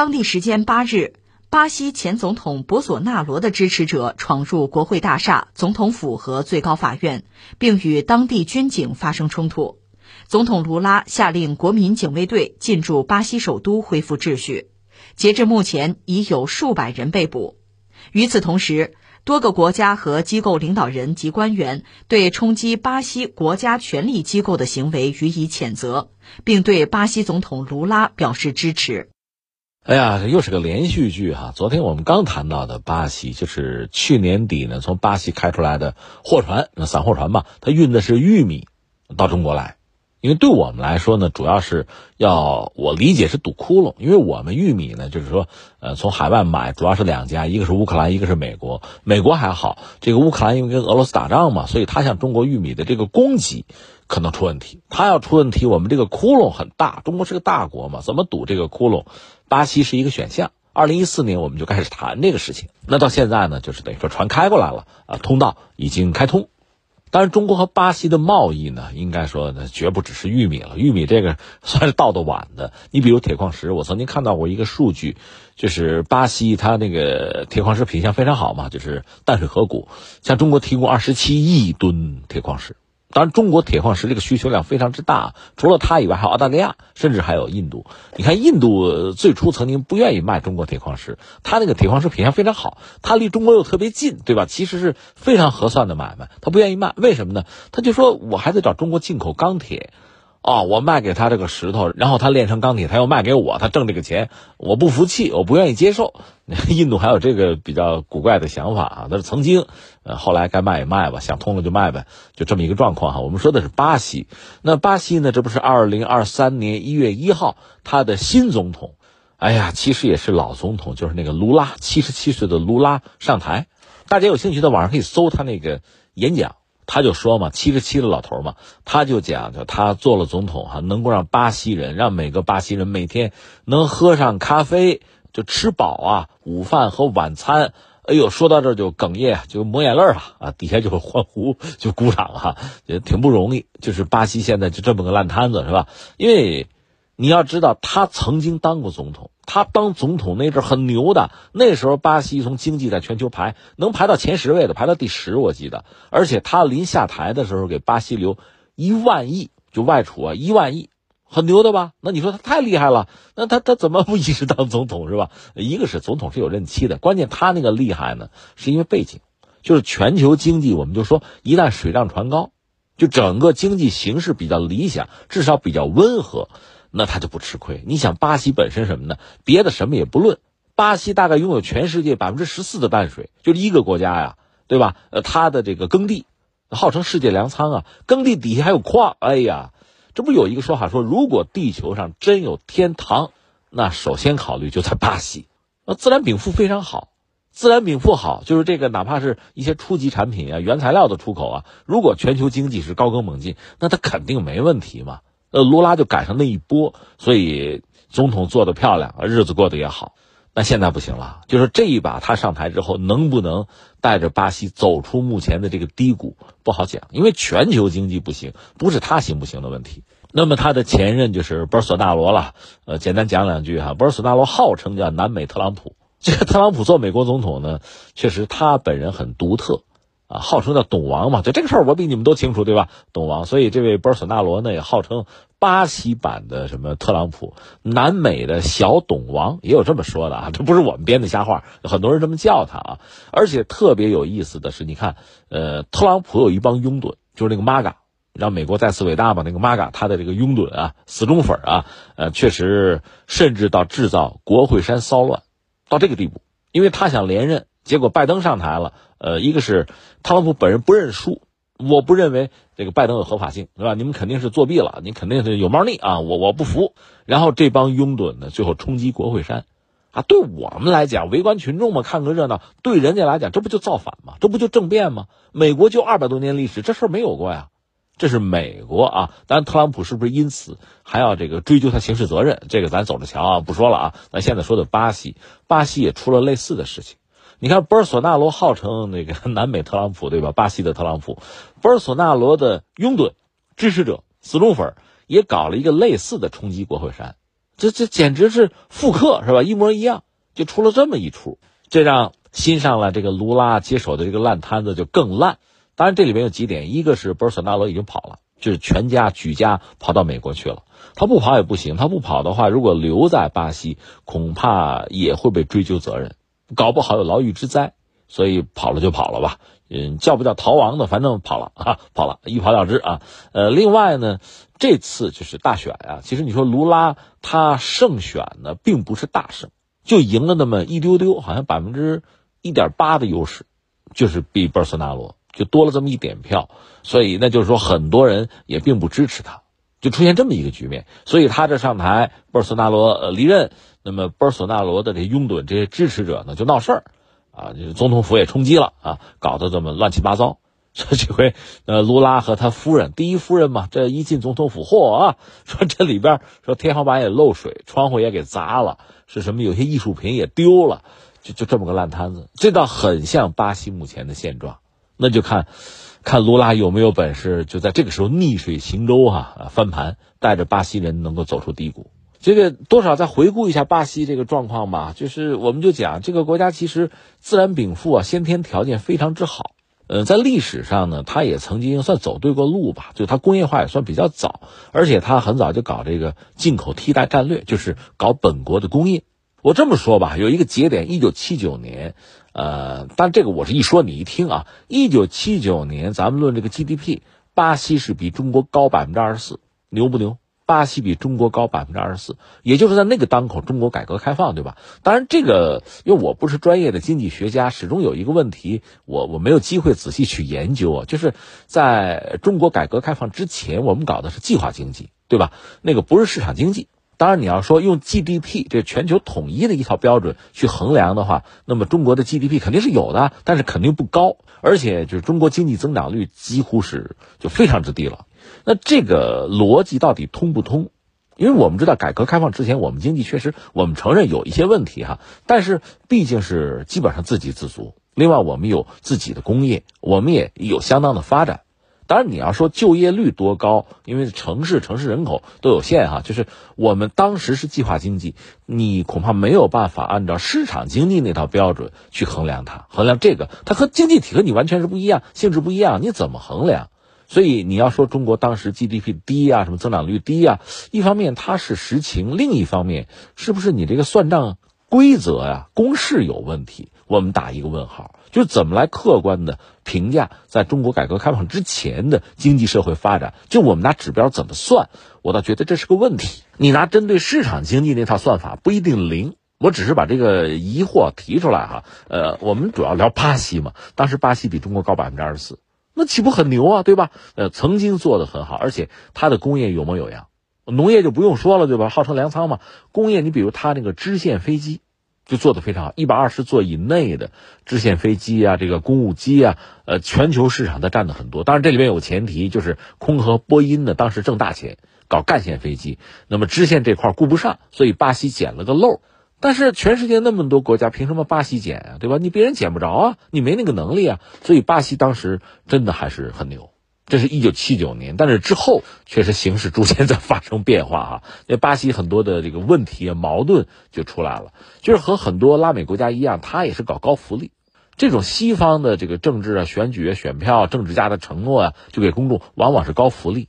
当地时间八日，巴西前总统博索纳罗的支持者闯入国会大厦、总统府和最高法院，并与当地军警发生冲突。总统卢拉下令国民警卫队进驻巴西首都，恢复秩序。截至目前，已有数百人被捕。与此同时，多个国家和机构领导人及官员对冲击巴西国家权力机构的行为予以谴责，并对巴西总统卢拉表示支持。哎呀，这又是个连续剧哈！昨天我们刚谈到的巴西，就是去年底呢，从巴西开出来的货船，那散货船吧，它运的是玉米到中国来。因为对我们来说呢，主要是要我理解是堵窟窿，因为我们玉米呢，就是说，呃，从海外买主要是两家，一个是乌克兰，一个是美国。美国还好，这个乌克兰因为跟俄罗斯打仗嘛，所以他向中国玉米的这个供给可能出问题。他要出问题，我们这个窟窿很大，中国是个大国嘛，怎么堵这个窟窿？巴西是一个选项。二零一四年我们就开始谈这个事情，那到现在呢，就是等于说船开过来了啊，通道已经开通。当然，中国和巴西的贸易呢，应该说呢，绝不只是玉米了。玉米这个算是到的晚的。你比如铁矿石，我曾经看到过一个数据，就是巴西它那个铁矿石品相非常好嘛，就是淡水河谷，向中国提供二十七亿吨铁矿石。当然，中国铁矿石这个需求量非常之大，除了它以外，还有澳大利亚，甚至还有印度。你看，印度最初曾经不愿意卖中国铁矿石，它那个铁矿石品相非常好，它离中国又特别近，对吧？其实是非常合算的买卖，他不愿意卖，为什么呢？他就说我还得找中国进口钢铁。哦，我卖给他这个石头，然后他炼成钢铁，他又卖给我，他挣这个钱，我不服气，我不愿意接受。印度还有这个比较古怪的想法啊，那是曾经，呃，后来该卖也卖吧，想通了就卖呗，就这么一个状况哈。我们说的是巴西，那巴西呢，这不是二零二三年一月一号，他的新总统，哎呀，其实也是老总统，就是那个卢拉，七十七岁的卢拉上台，大家有兴趣在网上可以搜他那个演讲。他就说嘛，七十七的老头嘛，他就讲，就他做了总统哈，能够让巴西人，让每个巴西人每天能喝上咖啡，就吃饱啊，午饭和晚餐。哎呦，说到这就哽咽，就抹眼泪了啊，底下就欢呼，就鼓掌哈，也挺不容易。就是巴西现在就这么个烂摊子是吧？因为。你要知道，他曾经当过总统，他当总统那阵很牛的。那时候巴西从经济在全球排能排到前十位的，排到第十，我记得。而且他临下台的时候给巴西留一万亿，就外储啊，一万亿，很牛的吧？那你说他太厉害了，那他他怎么不一直当总统是吧？一个是总统是有任期的，关键他那个厉害呢，是因为背景，就是全球经济，我们就说一旦水涨船高，就整个经济形势比较理想，至少比较温和。那他就不吃亏。你想，巴西本身什么呢？别的什么也不论，巴西大概拥有全世界百分之十四的淡水，就是一个国家呀，对吧？呃，它的这个耕地号称世界粮仓啊，耕地底下还有矿。哎呀，这不有一个说法说，如果地球上真有天堂，那首先考虑就在巴西。那自然禀赋非常好，自然禀赋好，就是这个哪怕是一些初级产品啊、原材料的出口啊，如果全球经济是高歌猛进，那它肯定没问题嘛。呃，卢拉就赶上那一波，所以总统做的漂亮，日子过得也好。那现在不行了，就是这一把他上台之后，能不能带着巴西走出目前的这个低谷，不好讲。因为全球经济不行，不是他行不行的问题。那么他的前任就是博尔索纳罗了。呃，简单讲两句哈，博尔索纳罗号称叫南美特朗普。这个特朗普做美国总统呢，确实他本人很独特。啊，号称叫“董王”嘛，就这个事儿我比你们都清楚，对吧？董王，所以这位博尔索纳罗呢也号称巴西版的什么特朗普，南美的小董王也有这么说的啊，这不是我们编的瞎话，很多人这么叫他啊。而且特别有意思的是，你看，呃，特朗普有一帮拥趸，就是那个 MAGA，让美国再次伟大嘛，那个 MAGA，他的这个拥趸啊，死忠粉啊，呃，确实甚至到制造国会山骚乱，到这个地步，因为他想连任。结果拜登上台了，呃，一个是特朗普本人不认输，我不认为这个拜登有合法性，对吧？你们肯定是作弊了，你肯定是有猫腻啊！我我不服。然后这帮拥趸呢，最后冲击国会山，啊，对我们来讲，围观群众嘛，看个热闹；对人家来讲，这不就造反吗？这不就政变吗？美国就二百多年历史，这事儿没有过呀。这是美国啊，当然特朗普是不是因此还要这个追究他刑事责任？这个咱走着瞧啊，不说了啊。咱现在说的巴西，巴西也出了类似的事情。你看，博尔索纳罗号称那个南美特朗普，对吧？巴西的特朗普，博尔索纳罗的拥趸、支持者、死忠粉也搞了一个类似的冲击国会山。这这简直是复刻是吧？一模一样，就出了这么一出，这让新上来这个卢拉接手的这个烂摊子就更烂。当然，这里面有几点，一个是博尔索纳罗已经跑了，就是全家举家跑到美国去了。他不跑也不行，他不跑的话，如果留在巴西，恐怕也会被追究责任，搞不好有牢狱之灾。所以跑了就跑了吧，嗯，叫不叫逃亡的，反正跑了啊，跑了一跑了之啊。呃，另外呢，这次就是大选啊，其实你说卢拉他胜选呢，并不是大胜，就赢了那么一丢丢，好像百分之一点八的优势，就是比博尔索纳罗就多了这么一点票，所以那就是说很多人也并不支持他，就出现这么一个局面。所以他这上台，博尔索纳罗离任，那么博尔索纳罗的这拥趸这些支持者呢就闹事儿。啊，就总统府也冲击了啊，搞得这么乱七八糟。说这回，呃，卢拉和他夫人，第一夫人嘛，这一进总统府，嚯啊，说这里边说天花板也漏水，窗户也给砸了，是什么？有些艺术品也丢了，就就这么个烂摊子。这倒很像巴西目前的现状。那就看，看卢拉有没有本事，就在这个时候逆水行舟哈，翻盘，带着巴西人能够走出低谷。这个多少再回顾一下巴西这个状况吧，就是我们就讲这个国家其实自然禀赋啊，先天条件非常之好。呃，在历史上呢，它也曾经算走对过路吧，就它工业化也算比较早，而且它很早就搞这个进口替代战略，就是搞本国的工业。我这么说吧，有一个节点，一九七九年，呃，但这个我是一说你一听啊，一九七九年咱们论这个 GDP，巴西是比中国高百分之二十四，牛不牛？巴西比中国高百分之二十四，也就是在那个当口，中国改革开放，对吧？当然，这个因为我不是专业的经济学家，始终有一个问题，我我没有机会仔细去研究啊。就是在中国改革开放之前，我们搞的是计划经济，对吧？那个不是市场经济。当然，你要说用 GDP 这全球统一的一套标准去衡量的话，那么中国的 GDP 肯定是有的，但是肯定不高，而且就是中国经济增长率几乎是就非常之低了。那这个逻辑到底通不通？因为我们知道，改革开放之前，我们经济确实，我们承认有一些问题哈，但是毕竟是基本上自给自足。另外，我们有自己的工业，我们也有相当的发展。当然，你要说就业率多高，因为城市城市人口都有限哈，就是我们当时是计划经济，你恐怕没有办法按照市场经济那套标准去衡量它，衡量这个，它和经济体和你完全是不一样，性质不一样，你怎么衡量？所以你要说中国当时 GDP 低呀，什么增长率低呀，一方面它是实情，另一方面是不是你这个算账规则呀、公式有问题？我们打一个问号，就是怎么来客观的评价在中国改革开放之前的经济社会发展？就我们拿指标怎么算？我倒觉得这是个问题。你拿针对市场经济那套算法不一定灵。我只是把这个疑惑提出来哈。呃，我们主要聊巴西嘛，当时巴西比中国高百分之二十四。那岂不很牛啊，对吧？呃，曾经做的很好，而且它的工业有模有样，农业就不用说了，对吧？号称粮仓嘛。工业，你比如它那个支线飞机，就做的非常好，一百二十座以内的支线飞机啊，这个公务机啊，呃，全球市场它占的很多。当然这里面有前提，就是空客、波音呢，当时挣大钱，搞干线飞机，那么支线这块顾不上，所以巴西捡了个漏。但是全世界那么多国家，凭什么巴西捡啊？对吧？你别人捡不着啊，你没那个能力啊。所以巴西当时真的还是很牛。这是一九七九年，但是之后确实形势逐渐在发生变化哈。那巴西很多的这个问题啊、矛盾就出来了，就是和很多拉美国家一样，他也是搞高福利。这种西方的这个政治啊、选举啊、选票、政治家的承诺啊，就给公众往往是高福利。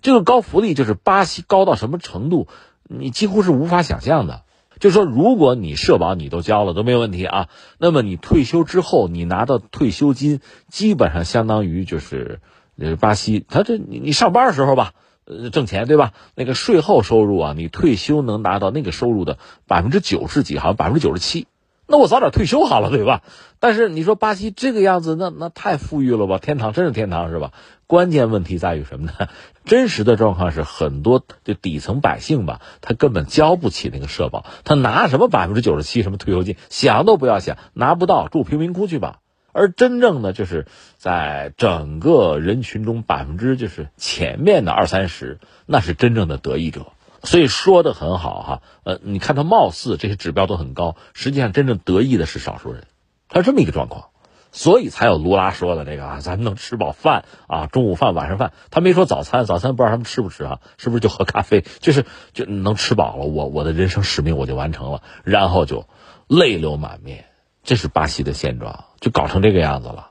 这个高福利就是巴西高到什么程度，你几乎是无法想象的。就是说，如果你社保你都交了都没有问题啊，那么你退休之后你拿到退休金，基本上相当于就是，呃，巴西他这你你上班的时候吧，呃，挣钱对吧？那个税后收入啊，你退休能拿到那个收入的百分之九十几，好像百分之九十七。那我早点退休好了，对吧？但是你说巴西这个样子，那那太富裕了吧？天堂真是天堂是吧？关键问题在于什么呢？真实的状况是很多就底层百姓吧，他根本交不起那个社保，他拿什么百分之九十七什么退休金，想都不要想，拿不到住贫民窟去吧。而真正的就是在整个人群中百分之就是前面的二三十，那是真正的得益者。所以说的很好哈，呃，你看他貌似这些指标都很高，实际上真正得益的是少数人，他是这么一个状况。所以才有卢拉说的这个啊，咱们能吃饱饭啊，中午饭、晚上饭，他没说早餐，早餐不知道他们吃不吃啊？是不是就喝咖啡？就是就能吃饱了，我我的人生使命我就完成了，然后就泪流满面。这是巴西的现状，就搞成这个样子了。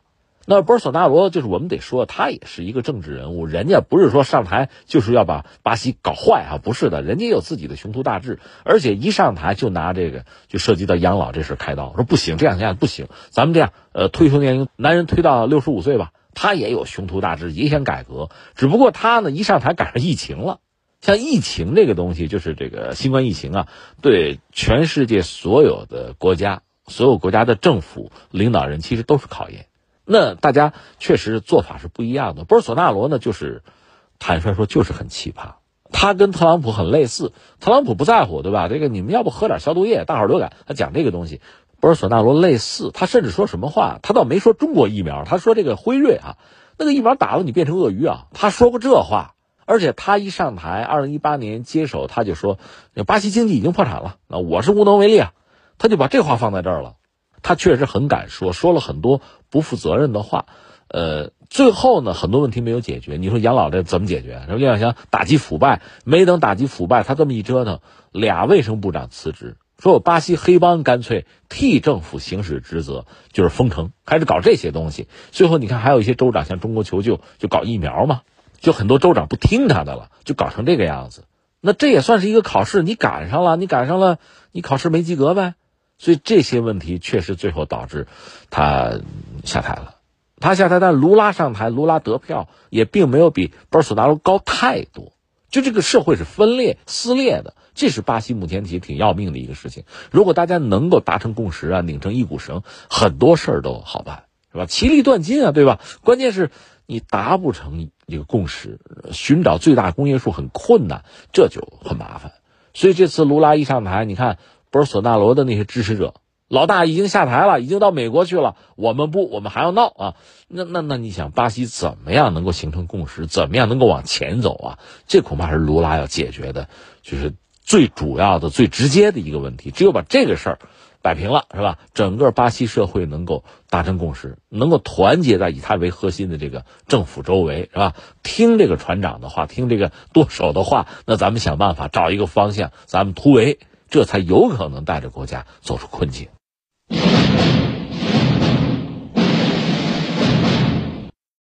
那波尔索纳罗就是我们得说，他也是一个政治人物，人家不是说上台就是要把巴西搞坏啊，不是的，人家有自己的雄图大志，而且一上台就拿这个就涉及到养老这事开刀，说不行，这样这样不行，咱们这样，呃，退休年龄男人推到六十五岁吧，他也有雄图大志，也想改革，只不过他呢一上台赶上疫情了，像疫情这个东西，就是这个新冠疫情啊，对全世界所有的国家、所有国家的政府领导人其实都是考验。那大家确实做法是不一样的。波尔索纳罗呢，就是坦率说，就是很奇葩。他跟特朗普很类似，特朗普不在乎，对吧？这个你们要不喝点消毒液，大伙儿流感。他讲这个东西，波尔索纳罗类似。他甚至说什么话？他倒没说中国疫苗，他说这个辉瑞啊，那个疫苗打了你变成鳄鱼啊。他说过这话，而且他一上台，二零一八年接手，他就说巴西经济已经破产了，那我是无能为力啊。他就把这话放在这儿了。他确实很敢说，说了很多不负责任的话，呃，最后呢，很多问题没有解决。你说养老这怎么解决？说李小强打击腐败，没等打击腐败，他这么一折腾，俩卫生部长辞职，说我巴西黑帮干脆替政府行使职责，就是封城，开始搞这些东西。最后你看，还有一些州长向中国求救，就搞疫苗嘛，就很多州长不听他的了，就搞成这个样子。那这也算是一个考试，你赶上了，你赶上了，你考试没及格呗。所以这些问题确实最后导致他下台了。他下台，但卢拉上台，卢拉得票也并没有比波尔索纳罗高太多。就这个社会是分裂撕裂的，这是巴西目前其实挺要命的一个事情。如果大家能够达成共识啊，拧成一股绳，很多事儿都好办，是吧？其利断金啊，对吧？关键是你达不成一个共识，寻找最大公约数很困难，这就很麻烦。所以这次卢拉一上台，你看。波尔索纳罗的那些支持者，老大已经下台了，已经到美国去了。我们不，我们还要闹啊！那那那，你想巴西怎么样能够形成共识？怎么样能够往前走啊？这恐怕是卢拉要解决的，就是最主要的、最直接的一个问题。只有把这个事儿摆平了，是吧？整个巴西社会能够达成共识，能够团结在以他为核心的这个政府周围，是吧？听这个船长的话，听这个舵手的话，那咱们想办法找一个方向，咱们突围。这才有可能带着国家走出困境。